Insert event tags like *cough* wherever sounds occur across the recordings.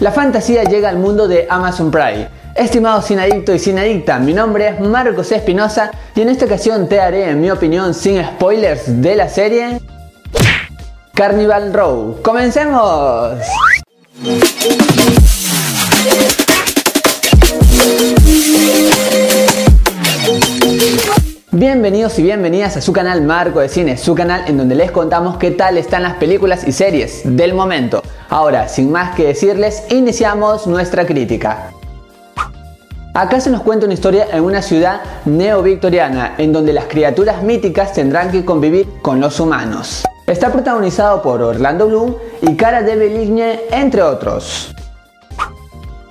La fantasía llega al mundo de Amazon Prime. Estimado adicto y adicta, mi nombre es Marcos Espinosa y en esta ocasión te haré, en mi opinión, sin spoilers de la serie Carnival Row. ¡Comencemos! Bienvenidos y bienvenidas a su canal Marco de Cine, su canal en donde les contamos qué tal están las películas y series del momento. Ahora, sin más que decirles, iniciamos nuestra crítica. Acá se nos cuenta una historia en una ciudad neo-victoriana, en donde las criaturas míticas tendrán que convivir con los humanos. Está protagonizado por Orlando Bloom y Cara Delevingne, entre otros.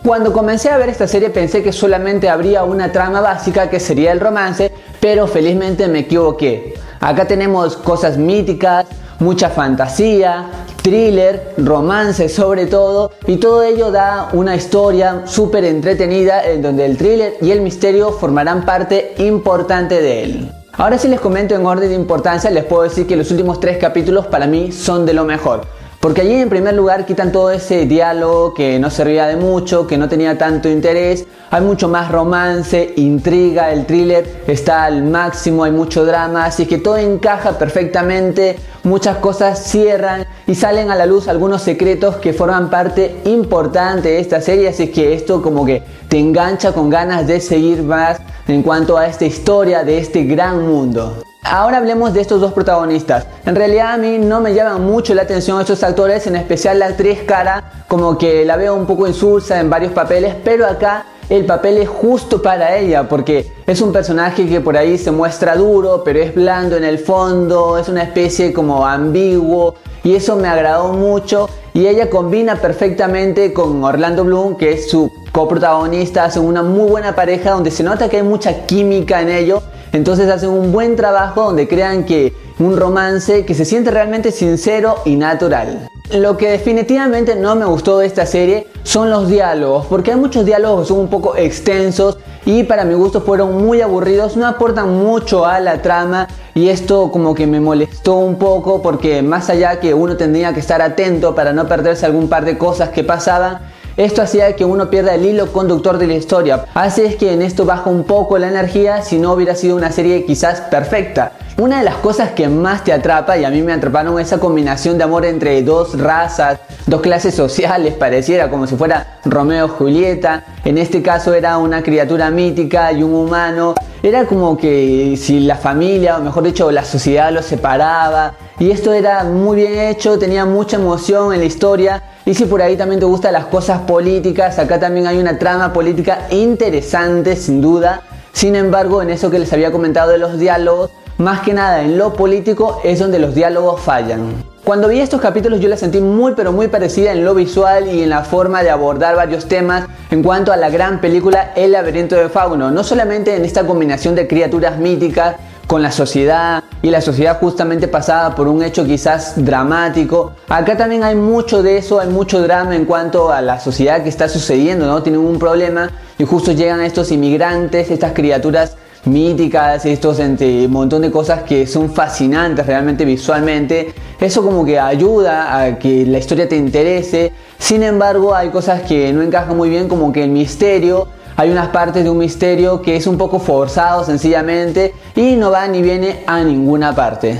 Cuando comencé a ver esta serie pensé que solamente habría una trama básica que sería el romance, pero felizmente me equivoqué. Acá tenemos cosas míticas, mucha fantasía, thriller, romance sobre todo, y todo ello da una historia súper entretenida en donde el thriller y el misterio formarán parte importante de él. Ahora si les comento en orden de importancia, les puedo decir que los últimos tres capítulos para mí son de lo mejor. Porque allí en primer lugar quitan todo ese diálogo que no servía de mucho, que no tenía tanto interés. Hay mucho más romance, intriga, el thriller está al máximo, hay mucho drama, así que todo encaja perfectamente, muchas cosas cierran y salen a la luz algunos secretos que forman parte importante de esta serie, así que esto como que te engancha con ganas de seguir más en cuanto a esta historia de este gran mundo. Ahora hablemos de estos dos protagonistas. En realidad a mí no me llaman mucho la atención estos actores, en especial la actriz Cara, como que la veo un poco insulsa en varios papeles, pero acá el papel es justo para ella, porque es un personaje que por ahí se muestra duro, pero es blando en el fondo, es una especie como ambiguo, y eso me agradó mucho, y ella combina perfectamente con Orlando Bloom, que es su coprotagonista, hacen una muy buena pareja donde se nota que hay mucha química en ello entonces hacen un buen trabajo donde crean que un romance que se siente realmente sincero y natural. Lo que definitivamente no me gustó de esta serie son los diálogos, porque hay muchos diálogos que son un poco extensos y para mi gusto fueron muy aburridos, no aportan mucho a la trama y esto como que me molestó un poco porque más allá que uno tendría que estar atento para no perderse algún par de cosas que pasaban, esto hacía que uno pierda el hilo conductor de la historia. Así es que en esto baja un poco la energía si no hubiera sido una serie quizás perfecta. Una de las cosas que más te atrapa, y a mí me atraparon esa combinación de amor entre dos razas, dos clases sociales, *laughs* pareciera como si fuera Romeo y Julieta. En este caso era una criatura mítica y un humano. Era como que si la familia, o mejor dicho, la sociedad los separaba. Y esto era muy bien hecho, tenía mucha emoción en la historia. Y si por ahí también te gustan las cosas políticas, acá también hay una trama política interesante, sin duda. Sin embargo, en eso que les había comentado de los diálogos, más que nada en lo político es donde los diálogos fallan. Cuando vi estos capítulos yo la sentí muy pero muy parecida en lo visual y en la forma de abordar varios temas en cuanto a la gran película El laberinto de Fauno, no solamente en esta combinación de criaturas míticas, con la sociedad y la sociedad justamente pasada por un hecho quizás dramático. Acá también hay mucho de eso, hay mucho drama en cuanto a la sociedad que está sucediendo, ¿no? Tienen un problema y justo llegan estos inmigrantes, estas criaturas míticas, estos entre un montón de cosas que son fascinantes realmente visualmente. Eso como que ayuda a que la historia te interese. Sin embargo, hay cosas que no encajan muy bien como que el misterio hay unas partes de un misterio que es un poco forzado sencillamente y no va ni viene a ninguna parte.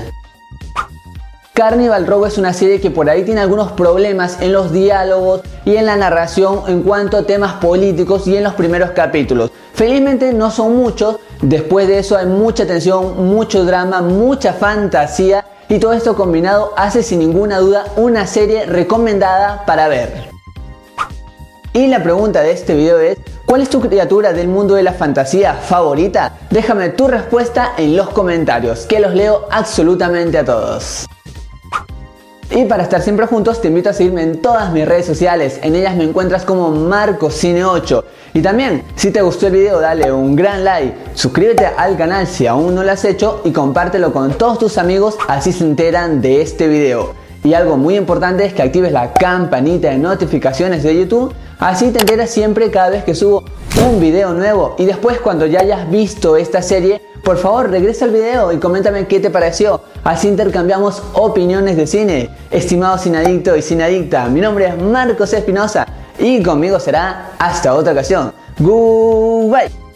Carnival Row es una serie que por ahí tiene algunos problemas en los diálogos y en la narración en cuanto a temas políticos y en los primeros capítulos. Felizmente no son muchos, después de eso hay mucha tensión, mucho drama, mucha fantasía y todo esto combinado hace sin ninguna duda una serie recomendada para ver. Y la pregunta de este video es, ¿Cuál es tu criatura del mundo de la fantasía favorita? Déjame tu respuesta en los comentarios, que los leo absolutamente a todos. Y para estar siempre juntos te invito a seguirme en todas mis redes sociales, en ellas me encuentras como MarcoCine8. Y también, si te gustó el video dale un gran like, suscríbete al canal si aún no lo has hecho y compártelo con todos tus amigos así se enteran de este video. Y algo muy importante es que actives la campanita de notificaciones de YouTube Así te enteras siempre cada vez que subo un video nuevo. Y después cuando ya hayas visto esta serie, por favor regresa al video y coméntame qué te pareció. Así intercambiamos opiniones de cine. Estimado sinadicto y sinadicta, mi nombre es Marcos Espinosa y conmigo será hasta otra ocasión. Goodbye.